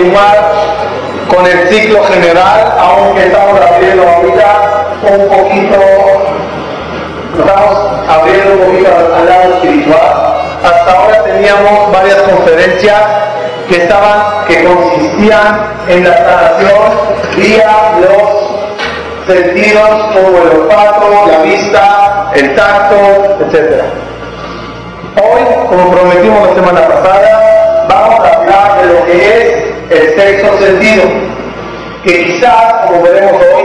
continuar con el ciclo general, aunque estamos abriendo ahorita un poquito, estamos abriendo un poquito al, lado espiritual. Hasta ahora teníamos varias conferencias que estaban, que consistían en la sanación vía los sentidos como el olfato, la vista, el tacto, etc. Hoy, como prometimos la semana pasada, vamos a hablar de lo que es el sexto sentido, que quizás, como veremos hoy,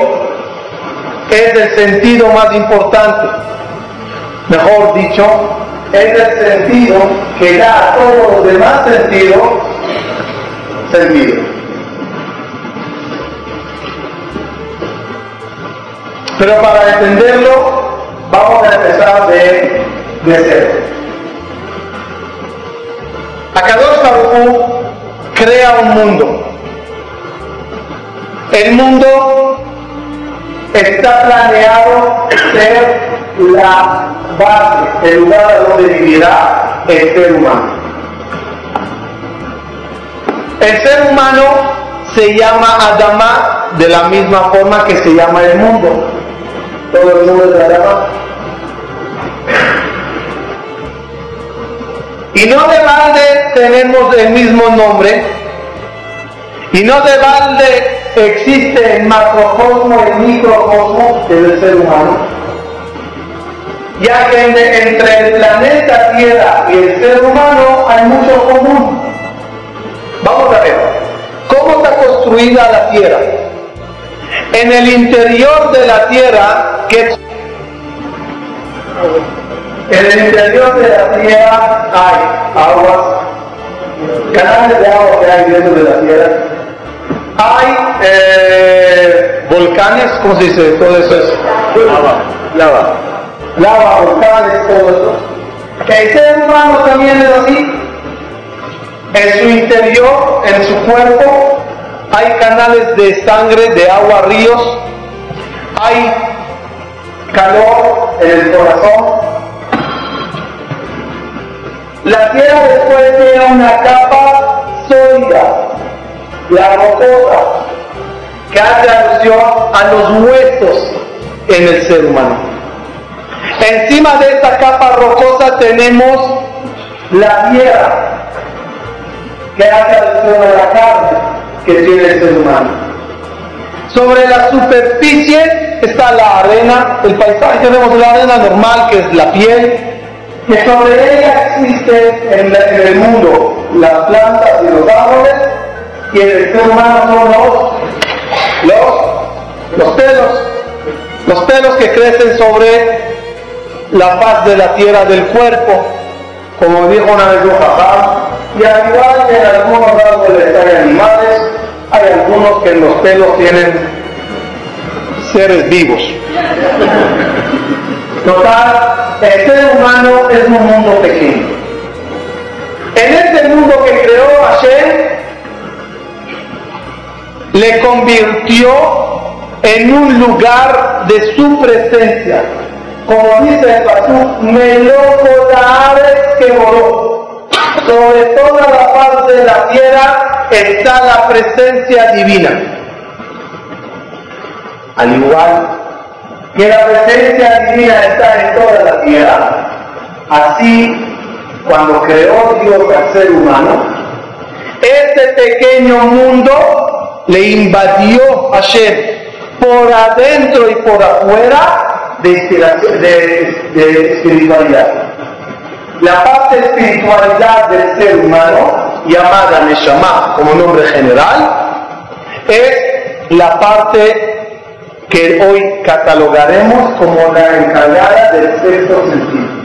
es el sentido más importante. Mejor dicho, es el sentido que da a todos los demás sentidos sentido. Pero para entenderlo, vamos a empezar de, de cero. Akadosh Baruch crea un mundo. El mundo está planeado ser la base, el lugar donde vivirá el ser humano. El ser humano se llama Adama de la misma forma que se llama el mundo. Todo el mundo es Adama. Y no de balde tenemos el mismo nombre. Y no de balde existe el macrocosmo, el microcosmo del ser humano. Ya que entre el planeta Tierra y el ser humano hay mucho común. Vamos a ver, ¿cómo está construida la Tierra? En el interior de la Tierra, ¿qué en el interior de la tierra hay aguas, canales de agua que hay dentro de la tierra. Hay eh, volcanes, ¿cómo se dice? Todo eso es lava. Lava. Lava, volcanes, todo eso. El ser humano también es así. En su interior, en su cuerpo, hay canales de sangre, de agua, ríos. Hay calor en el corazón, la tierra después tiene una capa sólida, la rocosa, que hace alusión a los huesos en el ser humano. Encima de esta capa rocosa tenemos la tierra, que hace alusión a la carne que tiene el ser humano. Sobre la superficie está la arena, el paisaje tenemos la arena normal que es la piel, que sobre ella existen en, el mundo las plantas y los árboles y en el ser humano son los, los, pelos, los pelos que crecen sobre la faz de la tierra del cuerpo, como dijo una vez un y al igual que en algunos árboles hay animales, hay algunos que en los pelos tienen seres vivos. Total, el ser humano es un mundo pequeño. En este mundo que creó Hashem, le convirtió en un lugar de su presencia. Como dice el Pasú, aves que voló. Sobre toda la parte de la tierra está la presencia divina. Al igual que la presencia divina está en toda la tierra. Así, cuando creó Dios al ser humano, este pequeño mundo le invadió a por adentro y por afuera de, espiritualidad. La parte espiritualidad del ser humano, llamada Neshama como nombre general, es la parte que hoy catalogaremos como la encargada del sexto sentido.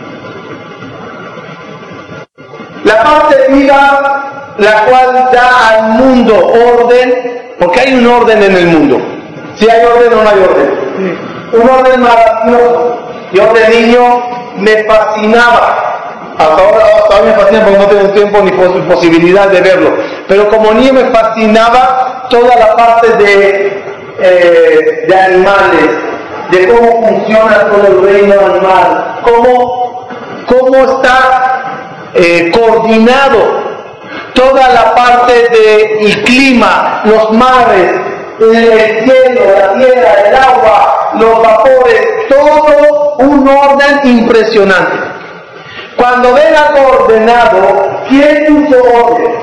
La parte viva, la cual da al mundo orden, porque hay un orden en el mundo. Si hay orden o no hay orden. Un orden maravilloso. Yo de niño me fascinaba. Hasta ahora todavía me fascina porque no tengo tiempo ni posibilidad de verlo. Pero como niño me fascinaba toda la parte de eh, de animales, de cómo funciona todo el reino animal, cómo, cómo está eh, coordinado toda la parte del clima, los mares, el cielo, la tierra, el agua, los vapores, todo un orden impresionante. Cuando ven algo ordenado, ¿quién puso orden?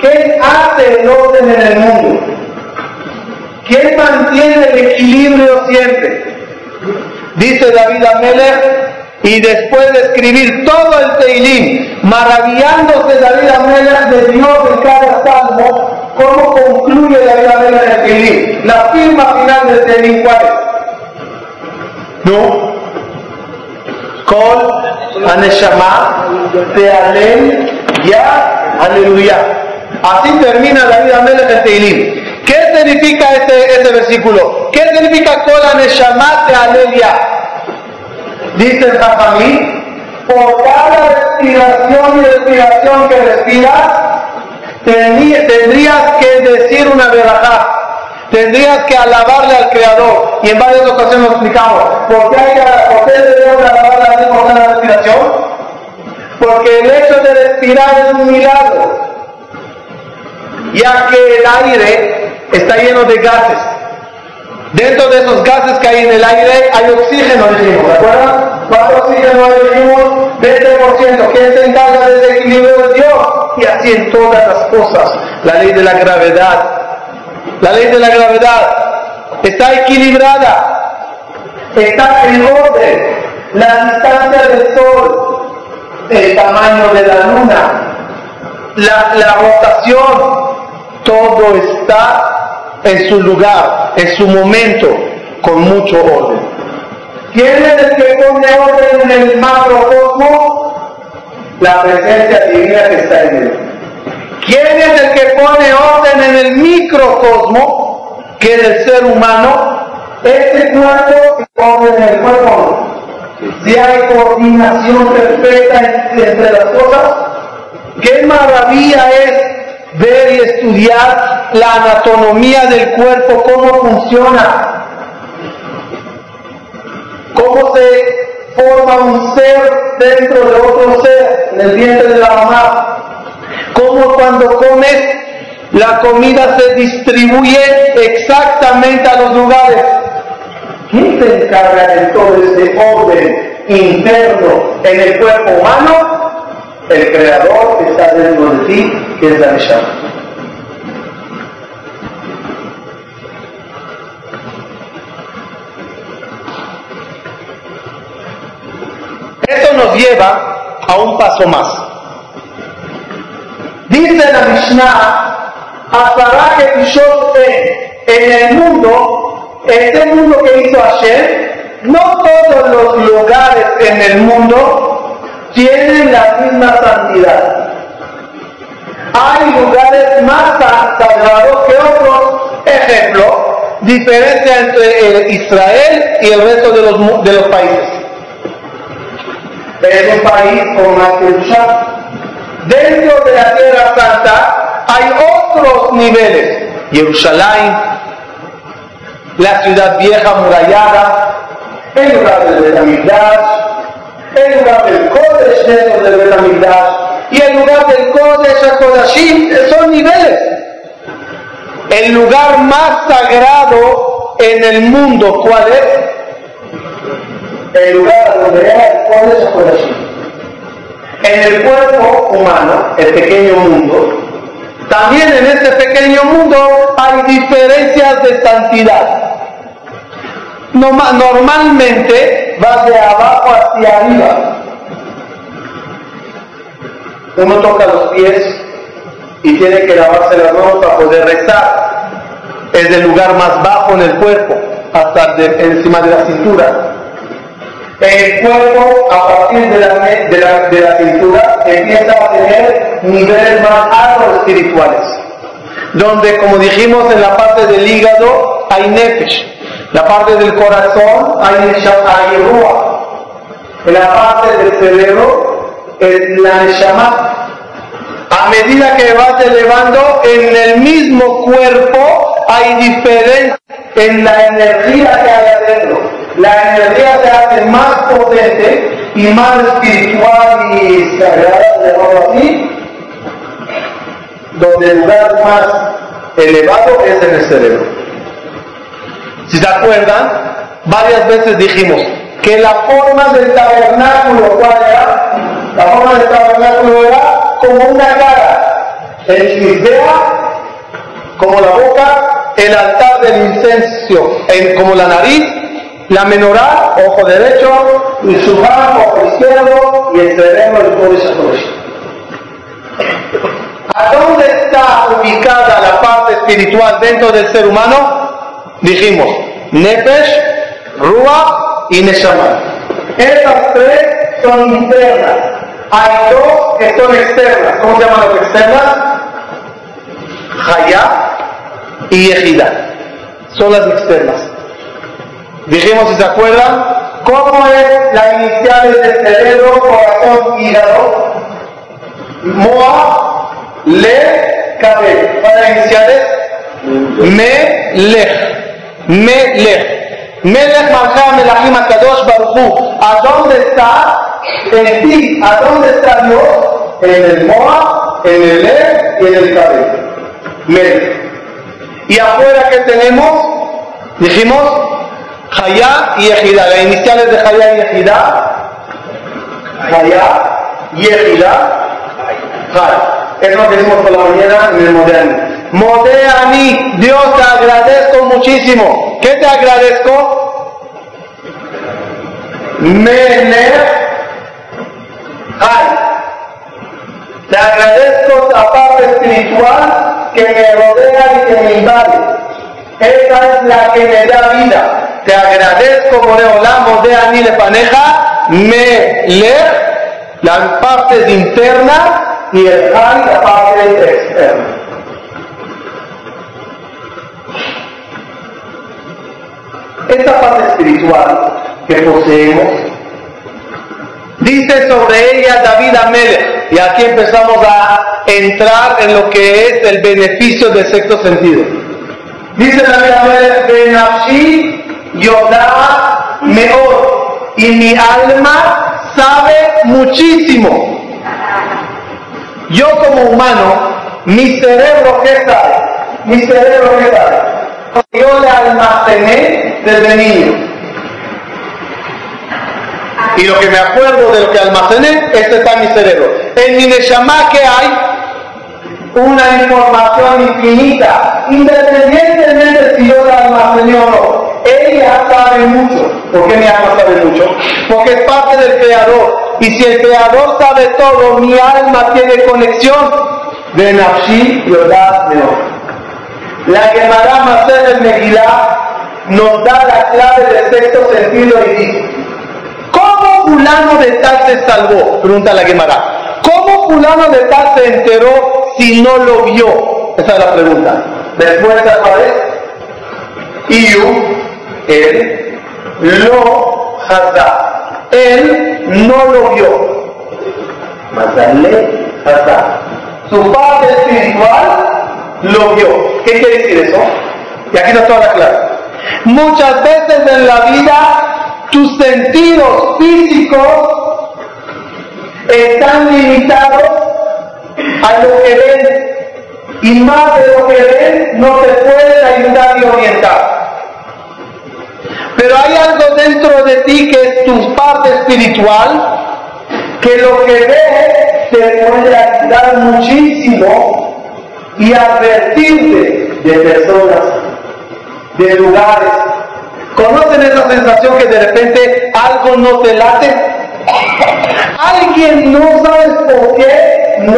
¿Quién hace el orden en el mundo? ¿Quién mantiene el equilibrio siempre? Dice David Amelech, y después de escribir todo el Teilim, maravillándose David Amelech de Dios en cada salmo, ¿cómo concluye David Amelech el Teilim? La firma final del Teilim, ¿cuál? No. Kol Aneshama Tealem Ya Aleluya. Así termina David Amelech el Teilim. ¿Qué significa este, este versículo? ¿Qué significa Kol Aneshama Tealem Ya? Dice Jajamí, por cada respiración y respiración que respiras, tendrías que decir una verajá. Tendrías que alabarle al Creador. Y en varias ocasiones lo explicamos. ¿Por qué, hay que, por qué debemos alabarle a Dios por cada respiración? Porque el hecho de respirar es un milagro. Ya que el aire está lleno de gases. Dentro de esos gases que hay en el aire hay oxígeno, dijimos, ¿de acuerdo? ¿Cuánto oxígeno hay, dijimos? 20%. ¿Quién se encarga de ese equilibrio de Dios? Y así en todas las cosas. La ley de la gravedad. La ley de la gravedad está equilibrada. Está en orden. La distancia del Sol, el tamaño de la Luna, la, la rotación, todo está en su lugar, en su momento, con mucho orden. ¿Quién es el que pone orden en el macrocosmo? La presencia divina que está en él. ¿Quién es el que pone orden en el microcosmo, que es el ser humano? Este cuerpo y orden en el cuerpo. Si hay coordinación perfecta entre las cosas, qué maravilla es ver y estudiar la anatomía del cuerpo, cómo funciona, cómo se forma un ser dentro de otro ser, en el vientre de la mamá, cómo cuando comes la comida se distribuye exactamente a los lugares. ¿Quién se encarga de todo ese orden interno en el cuerpo humano? El creador está dentro de ti, que es la Neshama. Esto nos lleva a un paso más. Dice la Mishnah, hasta que en el mundo, este mundo que hizo Hashem, no todos los lugares en el mundo tienen la misma santidad. Hay lugares más sagrados que otros. Ejemplo, diferencia entre eh, Israel y el resto de los, de los países. Es un país con más que Dentro de la Tierra Santa hay otros niveles. Jerusalén, la ciudad vieja murallada, el lugar del Betamigdash, el lugar del Kodesh dentro del Betamigdash y el lugar del Kodesh a Kodashim son niveles. El lugar más sagrado en el mundo, ¿cuál es? El lugar donde hay el Kodesh a Kodashim. En el cuerpo humano, el pequeño mundo, también en este pequeño mundo hay diferencias de santidad. Normalmente va de abajo hacia arriba. Uno toca los pies y tiene que lavarse las manos para poder rezar. Es del lugar más bajo en el cuerpo, hasta encima de la cintura. El cuerpo, a partir de la, de la, de la cintura, empieza a tener niveles más altos espirituales. Donde, como dijimos en la parte del hígado, hay nefesh la parte del corazón hay, hay rúa. En la parte del cerebro es la neshama. A medida que vas elevando en el mismo cuerpo hay diferencia en la energía que hay adentro. La energía se hace más potente y más espiritual y sagrada, de así, donde el lugar más elevado es en el cerebro. Si se acuerdan, varias veces dijimos que la forma del tabernáculo, ¿cuál era? La forma del tabernáculo era como una cara, el isbea como la boca, el altar del incenso como la nariz, la menorá, ojo derecho, y su ojo izquierdo, y el cerebro, el Kodesh ¿A dónde está ubicada la parte espiritual dentro del ser humano? Dijimos, Nefesh, Rúa y Neshama. Estas tres son internas. Hay dos que son externas. ¿Cómo se llaman las externas? Hayá y Ejida. Son las externas. Dijimos, si se acuerdan, ¿cómo es la iniciales del cerebro, corazón, hígado? Moa, Le, Cabel. Para iniciales, Me, Lej. Me, Lej. Melech Malcham Melachim Akadosh Baruchu. ¿A dónde está? En ti. ¿A dónde está Dios? En el Moa, en el Le y en el Cabel. Melech. Y afuera que tenemos, dijimos, Hayá y Ejida. Las iniciales de Hayá y Ejida. Hayá y Ejida. Es lo que decimos por la mañana en el moderno. Modeani, Dios te agradezco muchísimo. ¿Qué te agradezco? Mener Hay. Te agradezco la parte espiritual que me rodea y que me invade. Esa es la que me da vida. Te agradezco, Moreolam, de Anile Paneja, me leer las partes internas y el Hay la parte externa. Esta parte espiritual que poseemos, dice sobre ella David Amelech, y aquí empezamos a entrar en lo que es el beneficio del sexto sentido. Dice la Benafshi Yodá Meor, y mi alma sabe muchísimo. Yo como humano, mi cerebro, ¿qué sabe? Mi cerebro, ¿qué sabe? Yo le almacené desde niño. Y lo que me acuerdo de lo que almacené, este está en mi cerebro. En mi Neshama que hay una información infinita, independientemente si yo la almacené o no. Ella sabe mucho. ¿Por qué mi alma sabe mucho? Porque es parte del Creador. Y si el Creador sabe todo, mi alma tiene conexión. De Nafshi Yodá La Gemara Maser el Megillah nos da la clave del sexto sentido y dice, ¿Cómo fulano de tal se salvó? Pregunta la Gemara. ¿Cómo fulano de tal se enteró si no lo vio? Esa es la pregunta. Cuál es? Iu, él, lo hazá. Él no lo vio. Mazale hazá. Su parte espiritual lo vio. ¿Qué quiere decir eso? Y aquí está toda la clave. Muchas veces en la vida tus sentidos físicos están limitados a lo que ven y más de lo que ven no te pueden ayudar y orientar. Pero hay algo dentro de ti que es tu parte espiritual, que lo que ves te puede ayudar muchísimo y advertirte de personas, de lugares, ¿Conocen esa sensación que de repente algo no te late? Alguien no sabes por qué no.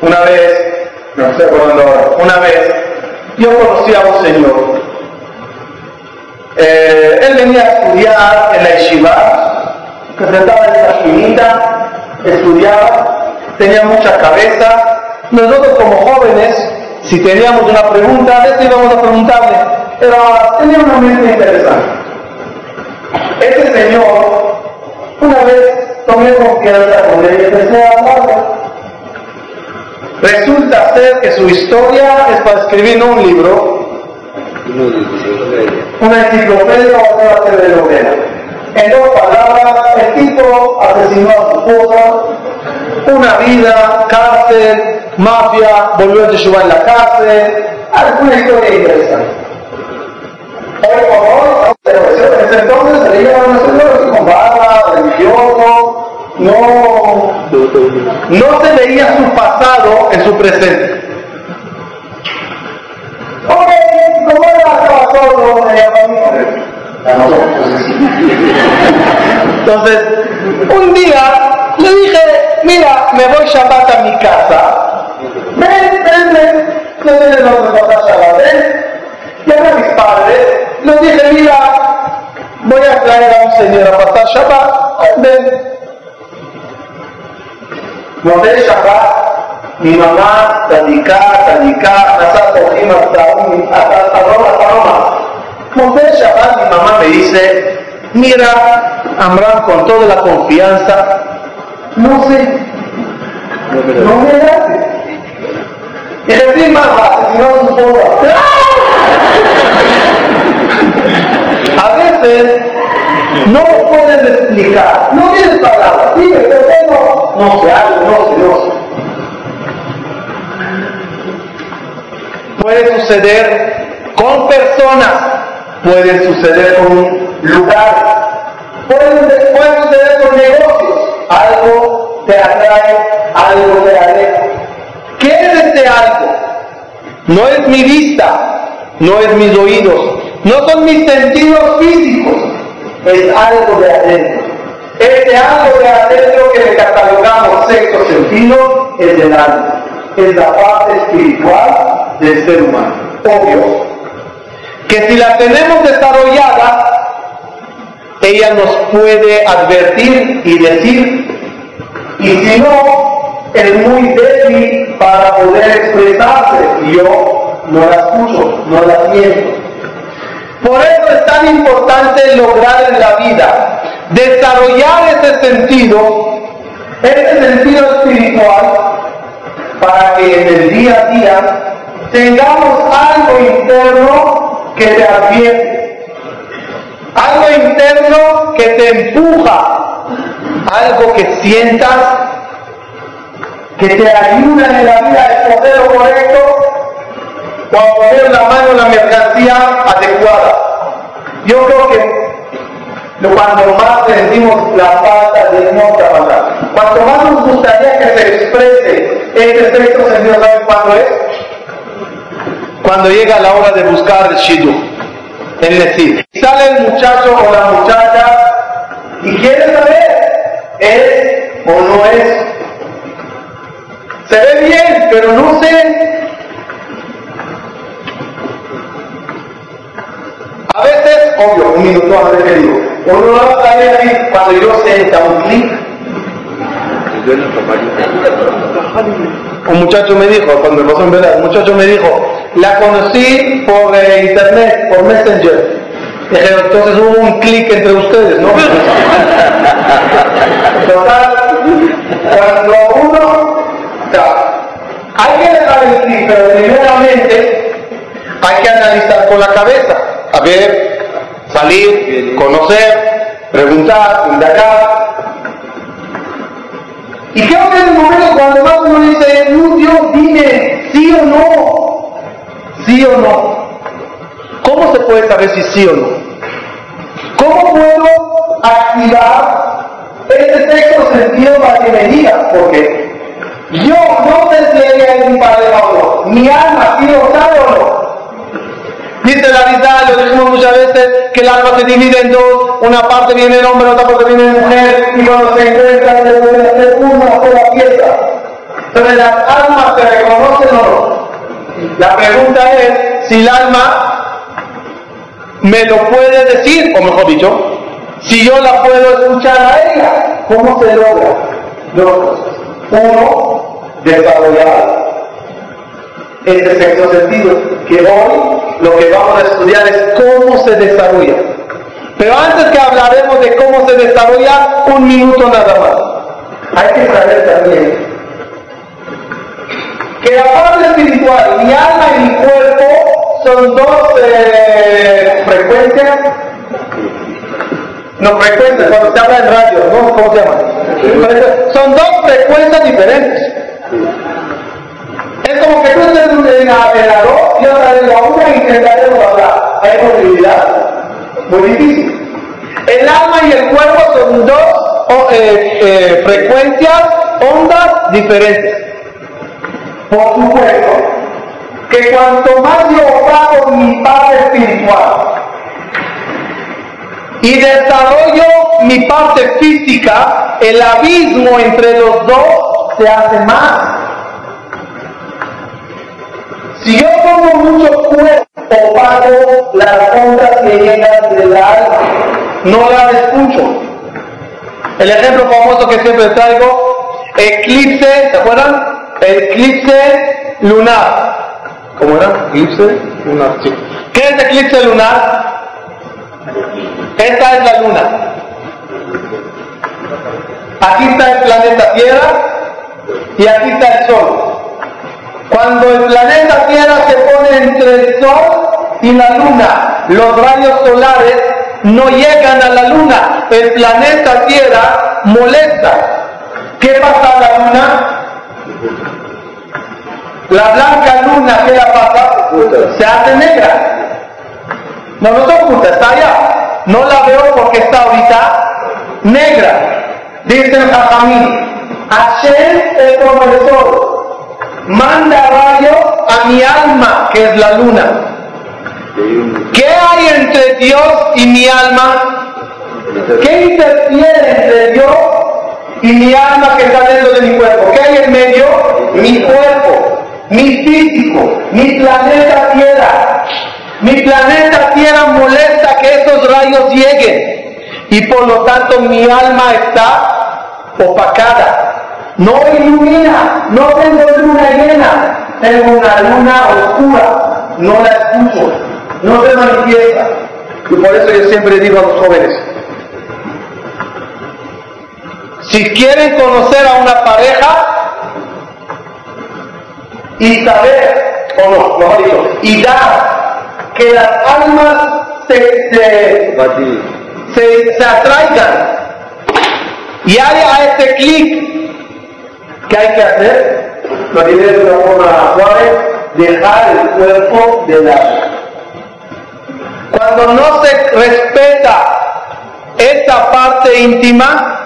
Una vez, no cuándo ahora, una vez yo conocí a un señor. Eh, él venía a estudiar en la yeshiva, se sentaba en esa esquinita, estudiaba, tenía mucha cabeza, nosotros como jóvenes, si teníamos una pregunta, veces íbamos a preguntarle, pero tenía una mente interesante. Este señor, una vez tomé confianza con él y empecé a hablarle. Resulta ser que su historia es para escribir un libro, una enciclopedia o una telenovela. En dos palabras, el tipo asesinó a su esposa, una vida, cárcel, mafia, volvió a Teshuvah en la cárcel, alguna historia interesante. Hoy por hoy, pero en ese entonces se le a señor con barba, religioso, no, no se veía su pasado en su presente. Ok, ¿cómo era todo en la familia? Entonces, un día le dije, mira, me voy Shabbat a mi casa. Ven, ven, ven. No tienes dónde pasar Shabbat, ven. Llamé a mis padres, les dije, mira, voy a traer a un señor a pasar Shabbat. Ven. Monté Shabbat, mi mamá, Tadiká, Tadiká, hasta Roma, hasta Roma. Monté Shabbat, mi mamá me dice, mira, Amram con toda la confianza, no sé, no me late. Y si no su esposa. A veces no puedes explicar, no tienes palabras, dime, pero no, no sé algo, no sé, no sé. Puede suceder con personas, puede suceder con lugares, puede, puede suceder con negocios, algo te atrae, algo te aleja. ¿Qué es este algo? No es mi vista, no es mis oídos, no son mis sentidos físicos, es algo de adentro. Este algo de adentro que le catalogamos sexto sentido es el alma, es la parte espiritual del ser humano. Obvio que si la tenemos desarrollada, ella nos puede advertir y decir, y si no, es muy débil para poder expresarse, y yo no la escucho, no la siento. Por eso es tan importante lograr en la vida desarrollar ese sentido, ese sentido espiritual, para que en el día a día tengamos algo interno que te advierte, algo interno que te empuja, algo que sientas que te ayuda en la vida a escoger lo correcto o a poner la mano en la mercancía adecuada. Yo creo que cuando más sentimos la falta de nuestra palabra, cuanto más nos gustaría que se exprese este sexto sentido, ¿saben cuándo es? Cuando llega la hora de buscar el shidu, el decir. Sale el muchacho o la muchacha y quiere saber, ¿es o no es? Se ve bien, pero no sé A veces, obvio, un minuto antes que digo, uno va a salir aquí cuando yo sienta un clic. Un muchacho me dijo, cuando me pasó en verdad, un muchacho me dijo, la conocí por eh, internet, por Messenger. Entonces hubo un clic entre ustedes, ¿no? Total, cuando uno, hay que clic, pero primeramente hay que analizar con la cabeza a ver, salir, conocer, preguntar, indagar. Y creo que es el momento cuando más uno dice, no, Dios, dime, sí o no, sí o no. ¿Cómo se puede saber si sí o no? ¿Cómo puedo activar este sexto sentido para que me diga? Porque yo no sé si hay un padre o no. Mi alma sí lo sabe o no. Dice la Rizal, lo dijimos muchas veces, que el alma se divide en dos, una parte viene de hombre, otra parte viene de mujer, y cuando se encuentran se puede hacer una sola pieza. Entonces las almas se reconocen o no. La pregunta es si el alma me lo puede decir, o mejor dicho, si yo la puedo escuchar a ella, ¿cómo se logra? Dos. Uno, desarrollar este sexto sentido, que hoy lo que vamos a estudiar es cómo se desarrolla. Pero antes que hablaremos de cómo se desarrolla, un minuto nada más. Hay que saber también que la parte espiritual, mi alma y mi cuerpo, son dos eh, frecuencias. No, frecuencias, cuando se habla en radio, ¿no? ¿Cómo se llama? Son dos frecuencias diferentes. Es como que tú estés en el arroz y otra en la una y intentaremos hablar. ¿Hay posibilidad? Muy difícil. El alma y el cuerpo son dos eh, eh, frecuencias, ondas diferentes. Por supuesto que cuanto más yo pago mi parte espiritual, y desarrollo mi parte física, el abismo entre los dos se hace más. Si yo pongo mucho cuerpo, pago las ondas que llegan del alma, no las escucho. El ejemplo famoso que siempre traigo, eclipse, ¿se acuerdan? Eclipse lunar. ¿Cómo era? Eclipse lunar, sí. ¿Qué es eclipse lunar? Esta es la luna. Aquí está el planeta Tierra y aquí está el Sol. Cuando el planeta Tierra se pone entre el Sol y la luna, los rayos solares no llegan a la luna. El planeta Tierra molesta. ¿Qué pasa a la luna? La blanca luna, ¿qué la pasa? Se hace negra. No, no se oculta, está allá. No la veo porque está ahorita negra. Dice el Jajamín, Hashem el profesor manda rayos a mi alma, que es la luna. ¿Qué hay entre Dios y mi alma? ¿Qué interfiere entre Dios y mi alma que está dentro de mi cuerpo? ¿Qué hay en medio? Mi cuerpo, mi físico, mi planeta Tierra. Mi planeta Tierra molesta que esos rayos lleguen y por lo tanto mi alma está opacada. No ilumina, no tengo luna llena, tengo una luna oscura, no la escucho, no se manifiesta. Y por eso yo siempre digo a los jóvenes, si quieren conocer a una pareja y saber, o no, mejor dicho, y dar que las almas se, se, se, atraigan. Y haya este clic que hay que hacer, lo diré de una forma suave, dejar el cuerpo de lado. Cuando no se respeta esta parte íntima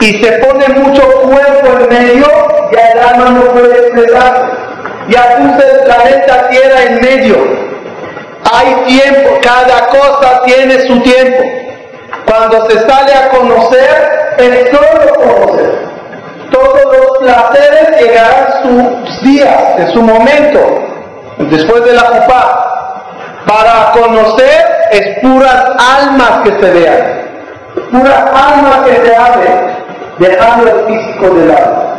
y se pone mucho cuerpo en medio, ya el alma no puede expresarse. Ya puse el planeta Tierra en medio hay tiempo, cada cosa tiene su tiempo. Cuando se sale a conocer, es solo conocer. Todos los placeres llegarán sus días, en su momento, después de la jupá. Para conocer es puras almas que se vean, puras almas que se abren, dejando el físico de lado.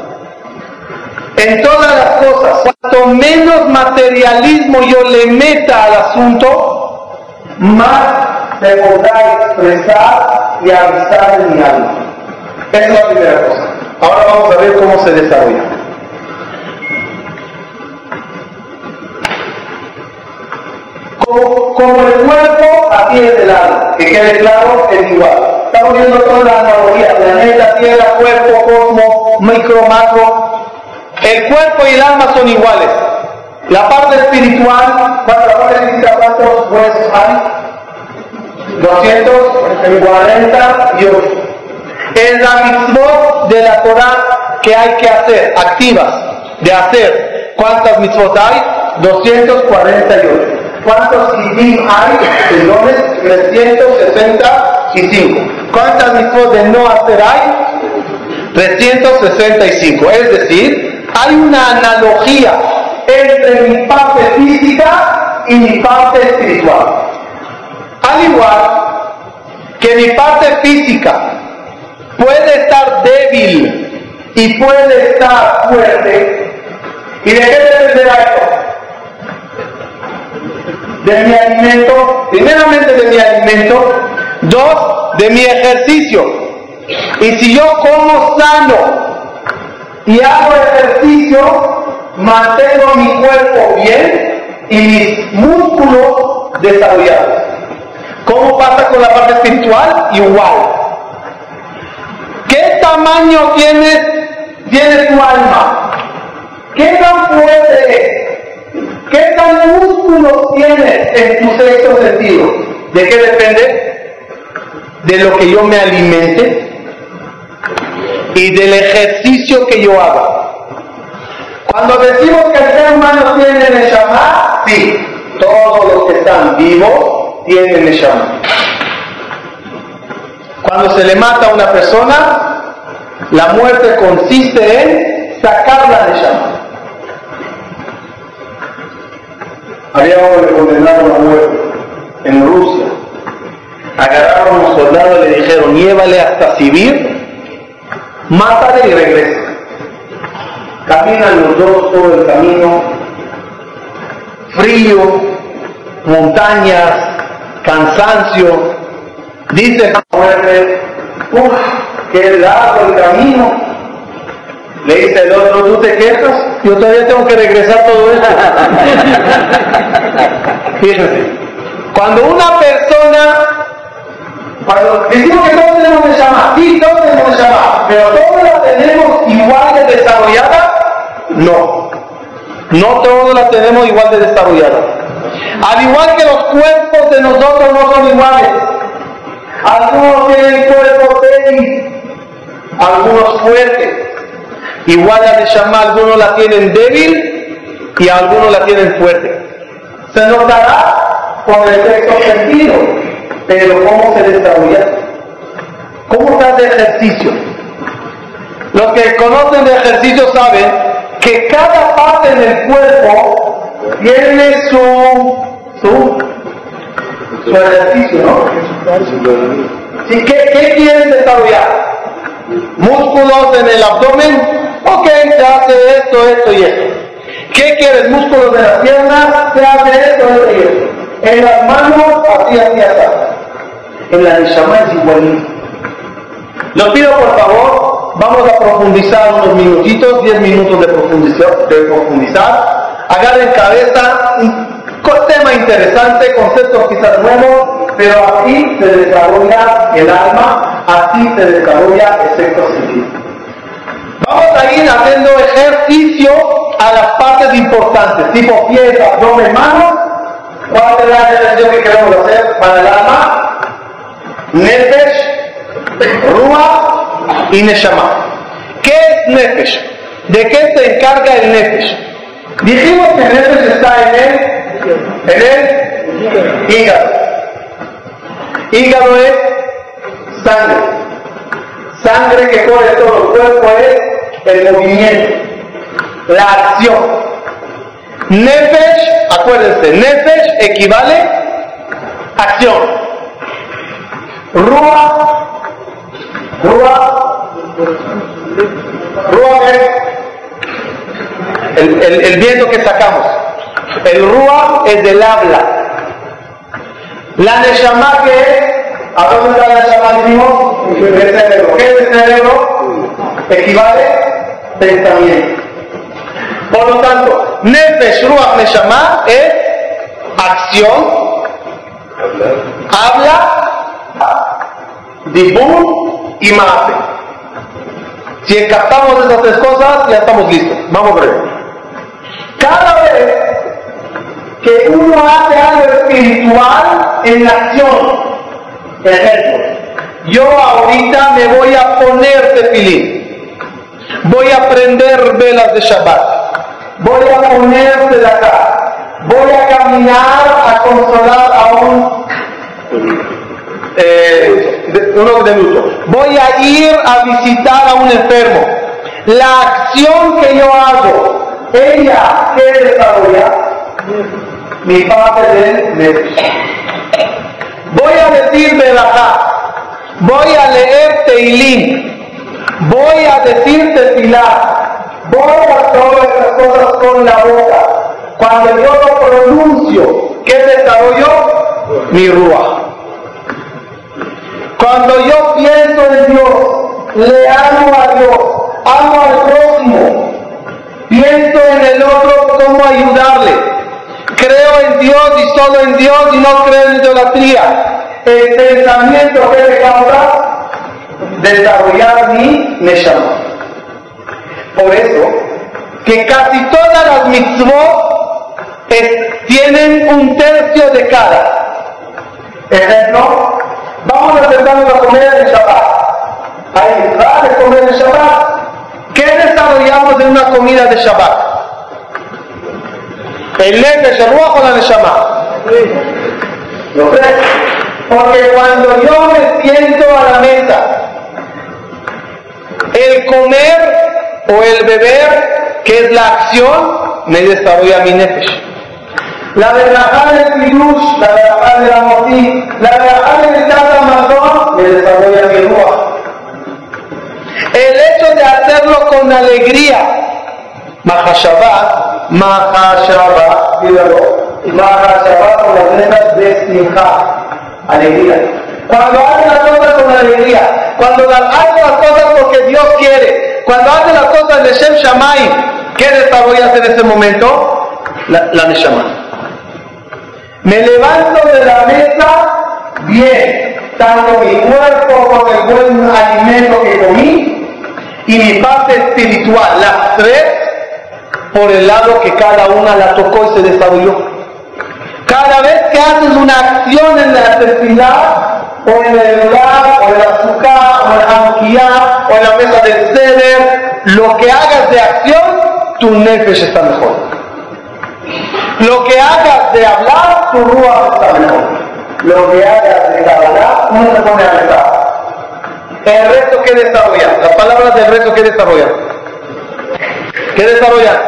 En todas las cosas, cuanto menos materialismo yo le meta al asunto, más se podrá expresar y avisar en mi alma. Esa es la primera cosa. Ahora vamos a ver cómo se desarrolla. Como, el cuerpo, aquí es el alma. Que quede claro, es igual. Estamos viendo toda la analogía, planeta, tierra, cuerpo, cosmos, micro, macro, el cuerpo y el alma son iguales. La parte espiritual, ¿cuántos huesos hay? 248. Es la mitzvot de la Torah que hay que hacer, activas, de hacer. ¿Cuántas mitzvot hay? 248. ¿Cuántos idim hay? Perdones, 365. ¿Cuántas mitzvot de no hacer hay? 365. Es decir, hay una analogía entre mi parte física y mi parte espiritual. Al igual que mi parte física puede estar débil y puede estar fuerte, ¿y de qué dependerá esto? De mi alimento, primeramente de mi alimento, dos, de mi ejercicio. Y si yo como sano y hago ejercicio, mantengo mi cuerpo bien y mis músculos desarrollados. ¿Cómo pasa con la parte espiritual? Igual. ¿Qué tamaño tienes, tiene tu alma? ¿Qué tan fuerte es? ¿Qué tan músculos tienes en tu sexto sentido? ¿De qué depende? De lo que yo me alimente y del ejercicio que yo haga. Cuando decimos que el ser humano tiene Neshama, sí, todos los que están vivos tienen Neshama. Cuando se le mata a una persona, la muerte consiste en sacarla de llama. Había uno que condenaron a muerte en Rusia. Agarraron a un soldado y le dijeron, llévale hasta Sibir, mátale y regresa. Caminan los dos todo el camino, frío, montañas, cansancio, Dice muerte, uff, qué largo el camino. Le dice el otro, ¿tú te quejas? Yo todavía tengo que regresar todo esto. Fíjense, cuando una persona, cuando decimos que todos tenemos que llamar, sí, todos tenemos que llamar, pero todos la tenemos igual de desarrollada, no. No todos la tenemos igual de desarrollada. Al igual que los cuerpos de nosotros no son iguales. Algunos tienen cuerpo débil, algunos fuertes. Igual la de Shama, algunos la tienen débil y algunos la tienen fuerte. Se notará con el sexto sentido, pero ¿cómo se desarrolla? ¿Cómo está de ejercicio? Los que conocen de ejercicio saben que cada parte del cuerpo tiene su, su, su ejercicio, ¿no? ¿Qué, ¿Qué quieren desarrollar? ¿Músculos en el abdomen? Ok, se hace esto, esto y esto. ¿Qué quieres? ¿Músculos de las piernas? Se hace esto, esto y esto. En las manos, así, así, así. En la Neshama es igualito. Los pido por favor, vamos a profundizar unos minutitos, 10 minutos de profundizar, de profundizar. Agarren cabeza, un tema interesante, conceptos quizás nuevos, pero así se desarrolla el alma, así se desarrolla el sexto sentido. Vamos a ir haciendo ejercicio a las partes importantes, tipo pies, abdomen, manos. ¿Cuál es la ejercicio que queremos hacer para el alma? Nefesh, Rua y Neshama. ¿Qué es Nefesh? ¿De qué se encarga el Nefesh? Dijimos que Nefesh está en el, en el hígado. Hígado es sangre. Sangre que corre todo el cuerpo es el movimiento, la acción. Nefesh, acuérdense, Nefesh equivale acción. Rúa, Rúa, Rúa es el, el, el viento que sacamos. El Rúa es del habla. La Neshama que es, ¿a dónde está la Neshama dijimos? El cerebro. ¿Qué es el cerebro? Equivale pensamiento. Por lo tanto, Nefesh Ruach Neshama es acción, habla, dibur y mate. Si captamos esas tres cosas, ya estamos listos. Vamos ver. Cada vez que uno hace algo espiritual en la acción. Ejemplo, yo ahorita me voy a poner tefilín, voy a prender velas de Shabbat, voy a poner de acá, voy a caminar a consolar a un eh, uno de luto, voy a ir a visitar a un enfermo. La acción que yo hago, ella que desarrolla mi del Nefesh. Voy a decir Berajá, voy a leer Teilín, voy a decir Tefilá, voy a todas estas cosas con la boca. Cuando yo lo pronuncio, ¿qué desarrollo? Mi rúa. Cuando yo pienso en Dios, le amo a Dios, amo al próximo, pienso en el otro, cómo ayudarle, creo en Dios y solo en Dios y no creo en idolatría. El pensamiento que me causa desarrollar mi Neshama. Por eso, que casi todas las mitzvot tienen un tercio de cada. Ejemplo, vamos a sentarnos a comer en Shabbat. Hay mitzvah de comer en Shabbat. ¿Qué desarrollamos en una comida de Shabbat? El nefesh, el ruach o la. ¿Lo crees? Porque cuando yo me siento a la mesa, el comer o el beber, que es la acción, me desarrolla mi nefesh. La verajá del pirush, la verajá de la motí, la verajá del tata mazón, me desarrolla mi ruach. El hecho de hacerlo con alegría, Mahashabbat, Mahashabbat, dígalo, Mahashabbat con las letras de Simha, alegría. Cuando hace las cosas con alegría, cuando hace las cosas porque Dios quiere, cuando hace las cosas de Shem Shamay, ¿qué desarrollas en ese momento? La, la Neshama. Me levanto de la mesa bien, tanto mi cuerpo con el buen alimento que comí y mi parte espiritual, las tres, por el lado que cada una la tocó y se desarrolló. Cada vez que haces una acción en la tefilá, o en el lugar, o en el azúcar, o en el anquiyá, o en la mesa del ceder, lo que hagas de acción, tu nefesh está mejor. Lo que hagas de hablar, tu rúa está mejor. Lo que hagas de hablar, uno se pone a rezar. El resto que desarrolla, las palabras del resto que desarrolla. ¿Qué desarrolla?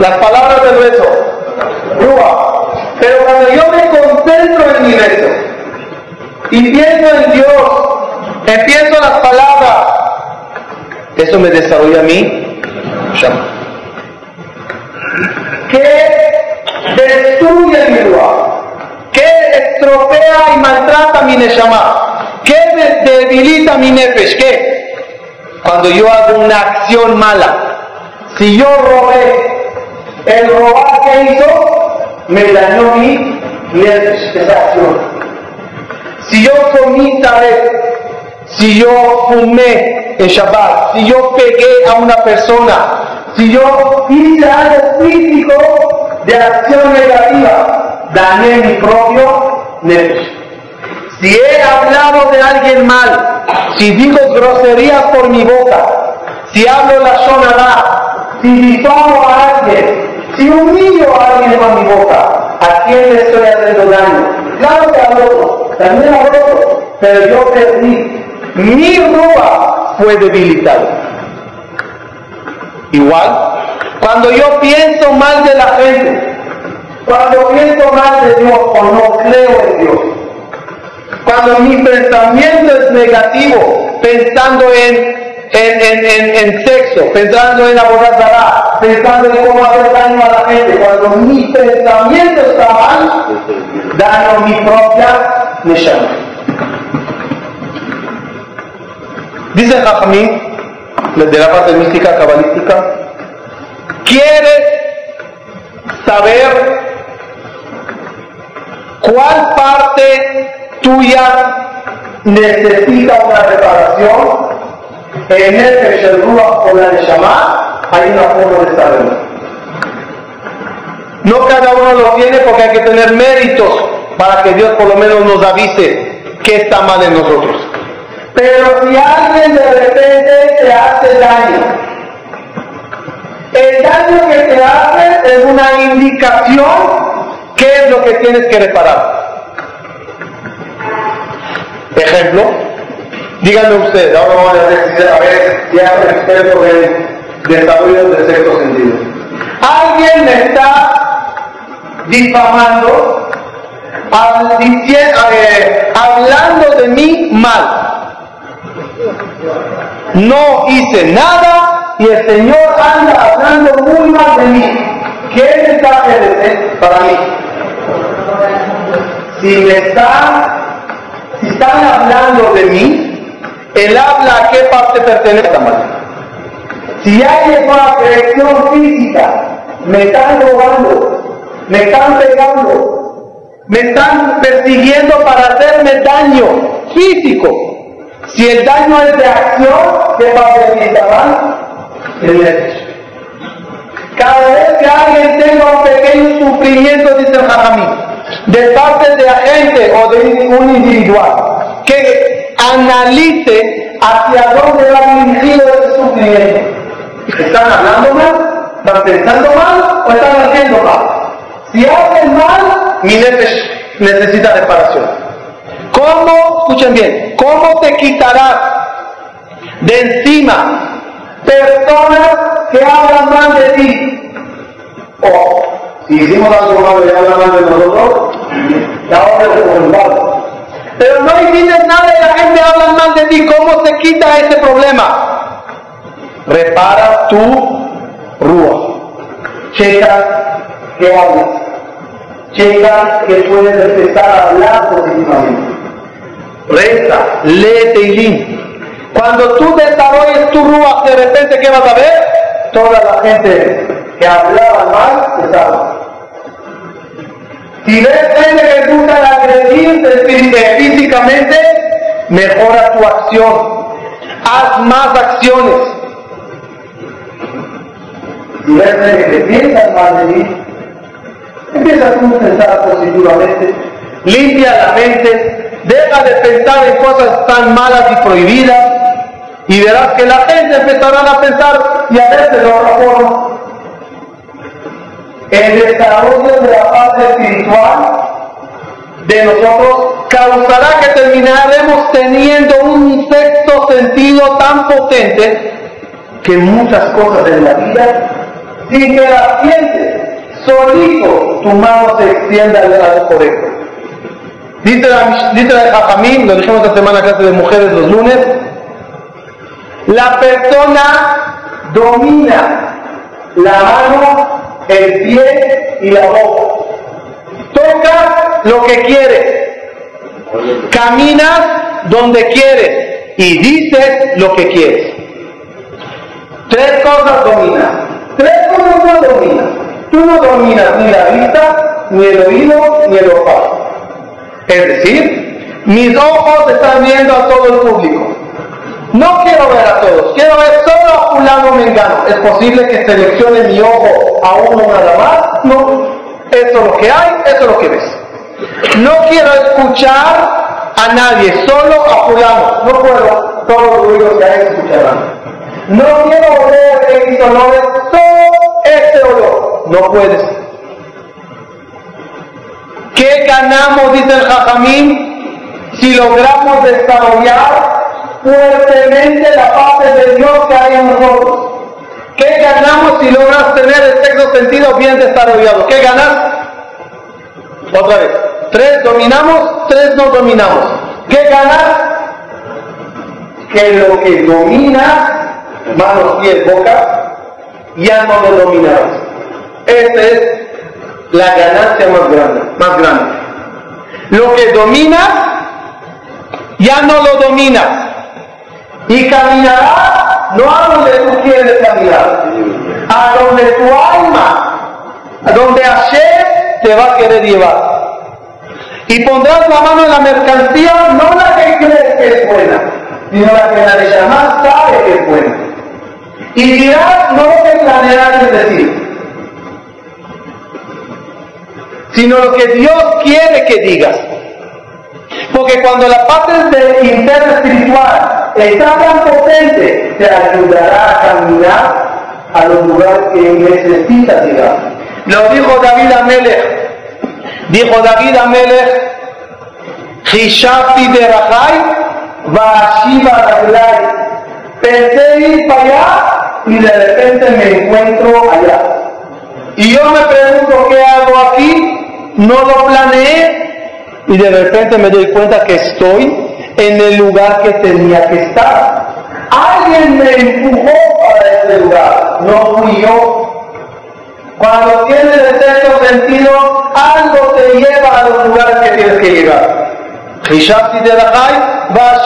Las palabras del rezo. Rúa. Pero cuando yo me concentro en mi rezo y pienso en Dios, empiezo las palabras, eso me desarrolla a mí. Que destruye mi rúa, que estropea y maltrata mi neshama, que debilita mi nefesh, que cuando yo hago una acción mala, si yo robé, el robar que hizo me dañó mi esa acción. Si yo comí vez, si yo fumé en Shabbat, si yo pegué a una persona, si yo hice algo físico de acción negativa, dañé mi propio nefesh. Si he hablado de alguien mal, si digo groserías por mi boca, si hablo la shonara, si difamo a alguien, si humillo a alguien con mi boca, ¿a quién le estoy haciendo daño? Claro que al otro, también al otro, pero yo perdí. Mi ropa fue debilitado. Igual, cuando yo pienso mal de la gente, cuando pienso mal de Dios o no creo en Dios, cuando mi pensamiento es negativo, pensando en en, en, en, en, sexo, pensando en abordar pensando en cómo hacer daño a la gente. Cuando mi pensamiento está mal, daño mi propia Neshama. Dice Jajamín, de la parte mística cabalística, ¿quieres saber cuál parte tuya necesita una reparación? en el Shadruah o la Neshama hay una forma de saberlo. No cada uno lo tiene porque hay que tener méritos para que Dios por lo menos nos avise qué está mal en nosotros. Pero si alguien de repente te hace daño, el daño que te hace es una indicación qué es lo que tienes que reparar. Ejemplo, Díganme ustedes, ahora vamos a ver, a ver si hay en desarrollo del sexto sentido. Alguien me está difamando, eh, hablando de mí mal. No hice nada y el Señor anda hablando muy mal de mí. ¿Qué mensaje es para mí? Si me están, si están hablando de mí, el habla a qué parte pertenece Si hay una agresión física, me están robando, me están pegando, me están persiguiendo para hacerme daño físico. Si el daño es de acción, ¿qué mal? El derecho. Cada vez que alguien tenga un pequeño sufrimiento, dice el Jajamí, de parte de agente o de un individual, que analice hacia dónde va dirigido ese sufrimiento. ¿Están hablando mal? ¿Están pensando mal o están haciendo mal? Si hacen mal, mi necesita reparación. ¿Cómo, escuchen bien, cómo te quitarás de encima personas que hablan mal de ti? O, si hicimos algo malo y hablan mal de nosotros, ahora mal. Pero no entiendes nada y la gente habla mal de ti. ¿Cómo se quita ese problema? Repara tu rúa. Checa que hablas. Checa que puedes empezar a hablar positivamente reza, lee Teilim. Cuando tú desarrolles tu rúa, de repente, ¿qué vas a ver? Toda la gente que hablaba mal se salva. Si ves gente que gusta agredirte físicamente, mejora tu acción. Haz más acciones. Si ves gente que piensa mal de mí, empieza a pensar positivamente, limpia la mente, deja de pensar en cosas tan malas y prohibidas y verás que la gente empezará a pensar y a verse de otra forma. El desarrollo de la paz espiritual de nosotros causará que terminaremos teniendo un sexto sentido tan potente que muchas cosas en la vida, sin que las sientes, solito tu mano se extienda al lado correcto. Dice la, dice la Jajamín, lo dijimos esta semana clase de mujeres los lunes, la persona domina la mano, el pie y la boca. Toca lo que quieres, caminas donde quieres y dices lo que quieres. Tres cosas dominas. Tres cosas no dominas. Tú no dominas ni la vista, ni el oído, ni el olfato. Es decir, mis ojos están viendo a todo el público. No quiero ver a todos, quiero ver solo a fulano mengano. ¿Es posible que seleccione mi ojo a uno nada más? No. Eso es lo que hay, eso es lo que ves. No quiero escuchar a nadie, solo a fulano. No puedo, todos los ruidos que hay escucharán. No quiero oler X olores, solo este olor. No puedes. ¿Qué ganamos, dice el Jajamín, si logramos desarrollar fuertemente la paz de Dios que hay en nosotros? ¿Qué ganamos si logras tener el sexto sentido bien desarrollado? ¿Qué ganas? Otra vez. Tres dominamos, tres no dominamos. ¿Qué ganas? Que lo que domina, manos, pies, boca, ya no lo dominarás. Este es la ganancia más grande, más grande. Lo que dominas, ya no lo dominas. Y caminarás no a donde tú quieres caminar, a donde tu alma, a donde Hashem te va a querer llevar. Y pondrás la mano en la mercancía, no la que crees que es buena, sino la que la de llamar sabe que es buena. Y dirás no lo que planeas decir, sino lo que Dios quiere que digas. Porque cuando la parte de interna espiritual está tan potente, te ayudará a caminar a los lugares que necesitas llegar. Lo dijo David Amelech. Dijo David Amelech, Hishafti de Rajai, Raglai. Pensé ir para allá y de repente me encuentro allá. Y yo me pregunto, ¿qué hago aquí? No lo planeé y de repente me doy cuenta que estoy en el lugar que tenía que estar. Alguien me empujó para ese lugar, no fui yo. Cuando tienes el sexto sentido, algo te lleva a los lugares que tienes que llegar. de la va a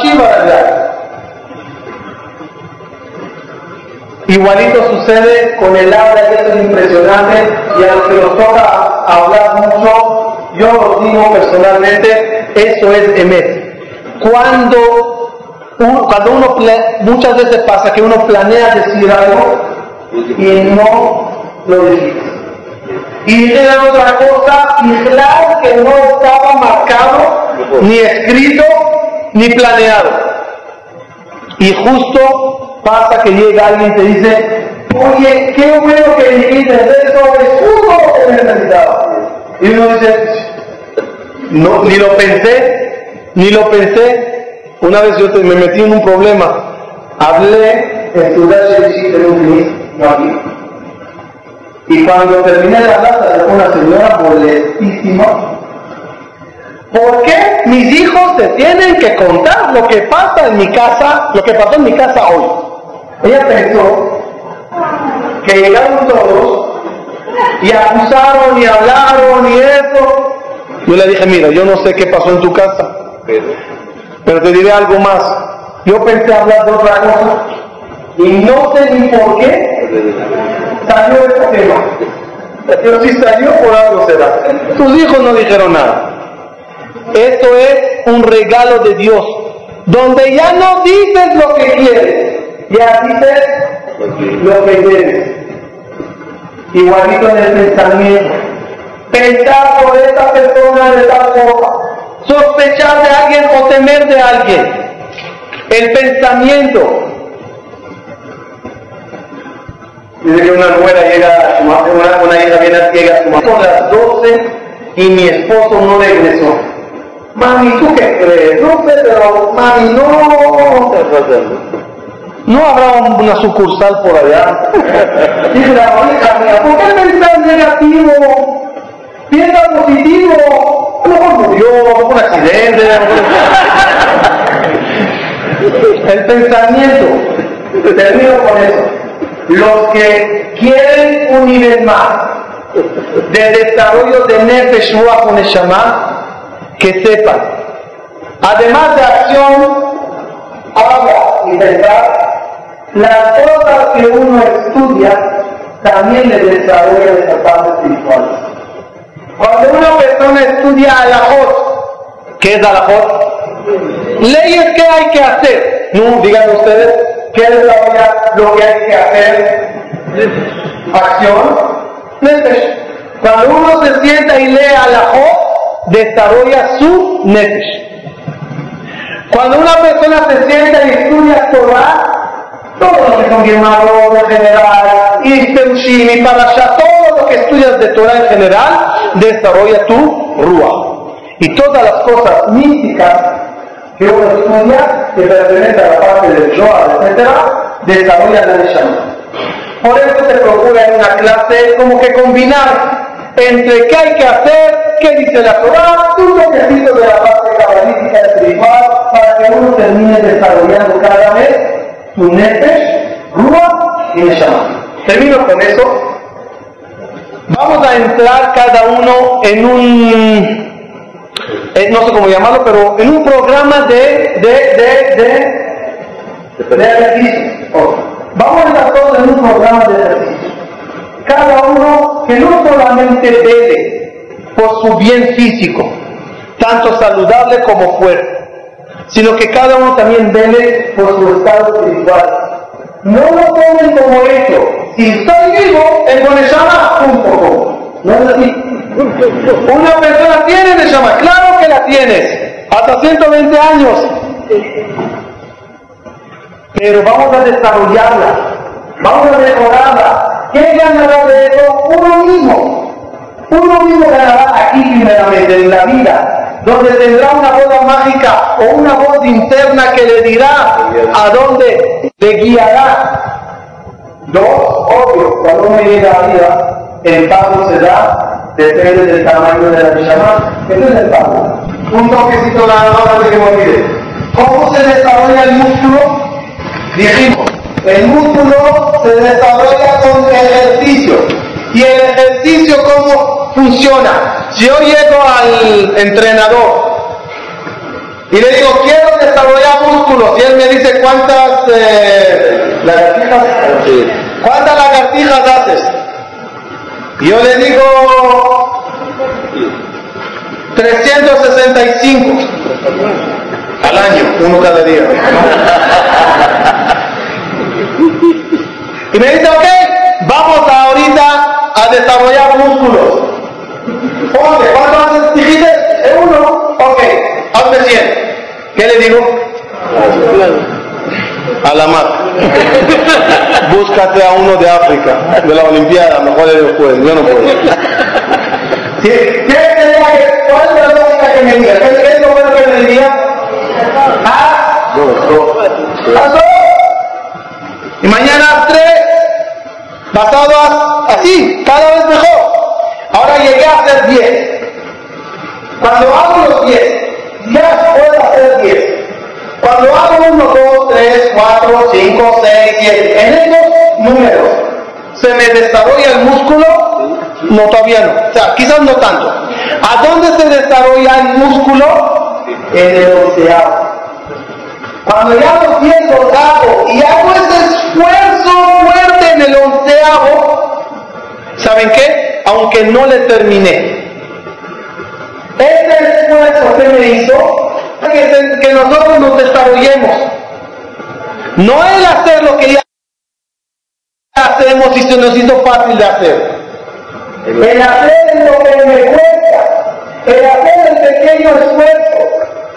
Igualito sucede con el habla, y eso es impresionante, y a los que nos toca hablar mucho, yo lo digo personalmente, eso es Emet. Cuando cuando uno, muchas veces pasa que uno planea decir algo y no lo dice. Y dice otra cosa, y claro que no estaba marcado, ni escrito, ni planeado. Y justo pasa que llega alguien y te dice, oye, qué bueno que dijiste eso, es justo lo que necesitaba. Y uno dice, no, ni lo pensé, ni lo pensé. Una vez yo me metí en un problema. Hablé en Ciudad de un no aquí. Y cuando terminé la hablar, una señora molestísima. ¿Por qué mis hijos te tienen que contar lo que pasa en mi casa, lo que pasó en mi casa hoy? Ella pensó que llegaron todos y acusaron y hablaron y eso. Yo le dije, mira, yo no sé qué pasó en tu casa, pero te diré algo más. Yo pensé hablar de otra cosa y no sé ni por qué salió este tema. Pero si salió por algo será. Tus hijos no dijeron nada. Esto es un regalo de Dios, donde ya no dices lo que quieres, ya dices lo que quieres igualito en el pensamiento. Pensar por esta persona de tal forma, sospechar de alguien o temer de alguien. El pensamiento. Dice que una nuera llega a su madre, una, una hija viene llega a su madre. Son las 12 y mi esposo no regresó. Mami, ¿tú qué crees? No sé, pero mami, no. ¿No habrá una sucursal por allá? Dice la mía, ¿por qué pensar negativo? Piensa positivo. A lo mejor murió, un accidente. El pensamiento, termino con eso. Los que quieren un nivel más de desarrollo de Nefesh Ruach que sepan, además de acción, habla y pensar, las cosas que uno estudia también le desarrolla esa parte espiritual. Cuando una persona estudia alajot, ¿qué es alajot? Leyes que hay que hacer. No, digan ustedes, ¿qué desarrolla lo que hay que hacer? Acción. Cuando uno se sienta y lee alajot, desarrolla su nefesh. Cuando una persona se sienta y estudia Torah, todo lo que son Gemaro en general, y Peushim y Parashat, todo lo que estudias de Torah en general, desarrolla tu Ruach. Y todas las cosas místicas que uno estudia, que pertenecen a la parte del Zohar, etc., desarrolla la Neshama. Por eso se procura en una clase como que combinar entre qué hay que hacer, qué dice la Torah, un toquecito de la parte cabalística espiritual, para que uno termine desarrollando cada vez tu nefesh, Ruach y Neshama. Termino con eso. Vamos a entrar cada uno en un, eh, no sé cómo llamarlo, pero en un programa de, de, de, de, de ejercicio. Vamos a entrar todos en un programa de ejercicio. Cada uno que no solamente debe por su bien físico, tanto saludable como fuerte, sino que cada uno también vele por su estado espiritual. No lo tomen como hecho. Si estoy vivo, el Boneshama, punto No es así. Una persona tiene Neshama, claro que la tienes, hasta 120 años. Pero vamos a desarrollarla, vamos a mejorarla. ¿Qué ganará de eso? Uno mismo. Uno mismo ganará aquí primeramente en la vida donde tendrá una boda mágica o una voz interna que le dirá a dónde le guiará. Dos, obvio, cuando uno llega a la vida, el pago se da, depende del tamaño de la Neshama. Ese es el pago. Un toquecito más de que me olvide. ¿Cómo se desarrolla el músculo? Dijimos, el músculo se desarrolla con ejercicio. ¿Y el ejercicio cómo funciona? Si yo llego al entrenador y le digo, quiero desarrollar músculos, y él me dice, ¿cuántas eh, lagartijas? ¿Cuántas lagartijas haces? Y yo le digo, 365. Al año, uno cada día. Y me dice, ok, vamos ahorita a desarrollar músculos. Oye, ¿cuánto haces? Dijiste, es uno. Ok, hazme 100. ¿Qué le digo? A la mar. Búscate a uno de África, de la Olimpiada, mejor él puede, yo no puedo. ¿Qué, qué, ¿Cuál es la lógica que me diga? ¿Qué, es lo bueno que me diría? Ah, dos, dos. ¿A dos? Y mañana tres, basado así, cada vez mejor. Ahora llegué a hacer diez. Cuando hago los diez, ya puedo hacer diez. Cuando hago uno, dos, tres, cuatro, cinco, seis, siete, en estos números, ¿se me desarrolla el músculo? No, todavía no. O sea, quizás no tanto. ¿A dónde se desarrolla el músculo? En el onceavo. Cuando ya los diez los hago y hago ese esfuerzo fuerte en el onceavo, ¿saben qué? Aunque no le terminé. Este esfuerzo que me hizo que, que nosotros nos desarrollemos. No el hacer lo que ya hacemos y se nos hizo fácil de hacer. El hacer lo que me cuesta. El hacer el pequeño esfuerzo.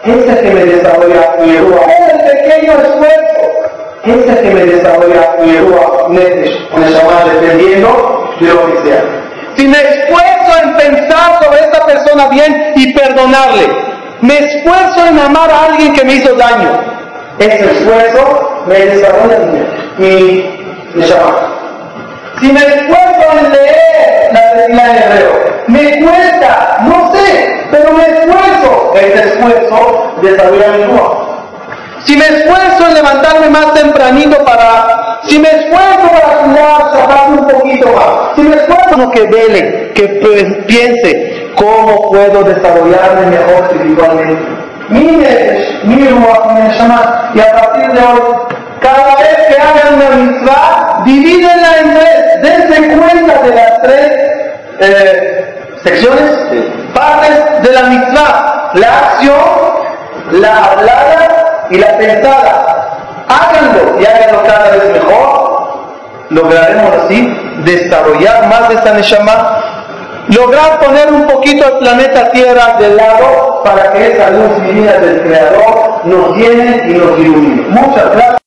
Ese que me desarrolla Hacer el pequeño esfuerzo. Ese que me desarrolla mi Rúa. Me llama dependiendo de lo que sea. Si me esfuerzo en pensar sobre esta persona bien y perdonarle, me esfuerzo en amar a alguien que me hizo daño. Ese esfuerzo me desarrolla mi llama. Si me esfuerzo en leer la Biblia en hebreo, me cuesta, no sé, pero me esfuerzo. Ese esfuerzo desarrolla mi lengua. Si me esfuerzo en levantarme más tempranito para, si me esfuerzo para cuidar, sacar un poquito más, si me esfuerzo que vele, que piense, ¿cómo puedo desarrollarme mejor espiritualmente? Mire, mire, llama, y a partir de hoy, cada vez que hagan una mitzvah, divídenla en tres, dense cuenta de las tres eh, secciones, partes de la mitzvah, la acción, la hablada y la pensada. Háganlo y háganlo cada vez mejor. Lograremos así desarrollar más de esta Neshama. Lograr poner un poquito el planeta Tierra de lado para que esa luz divina del Creador nos llene y nos ilumine. Muchas gracias.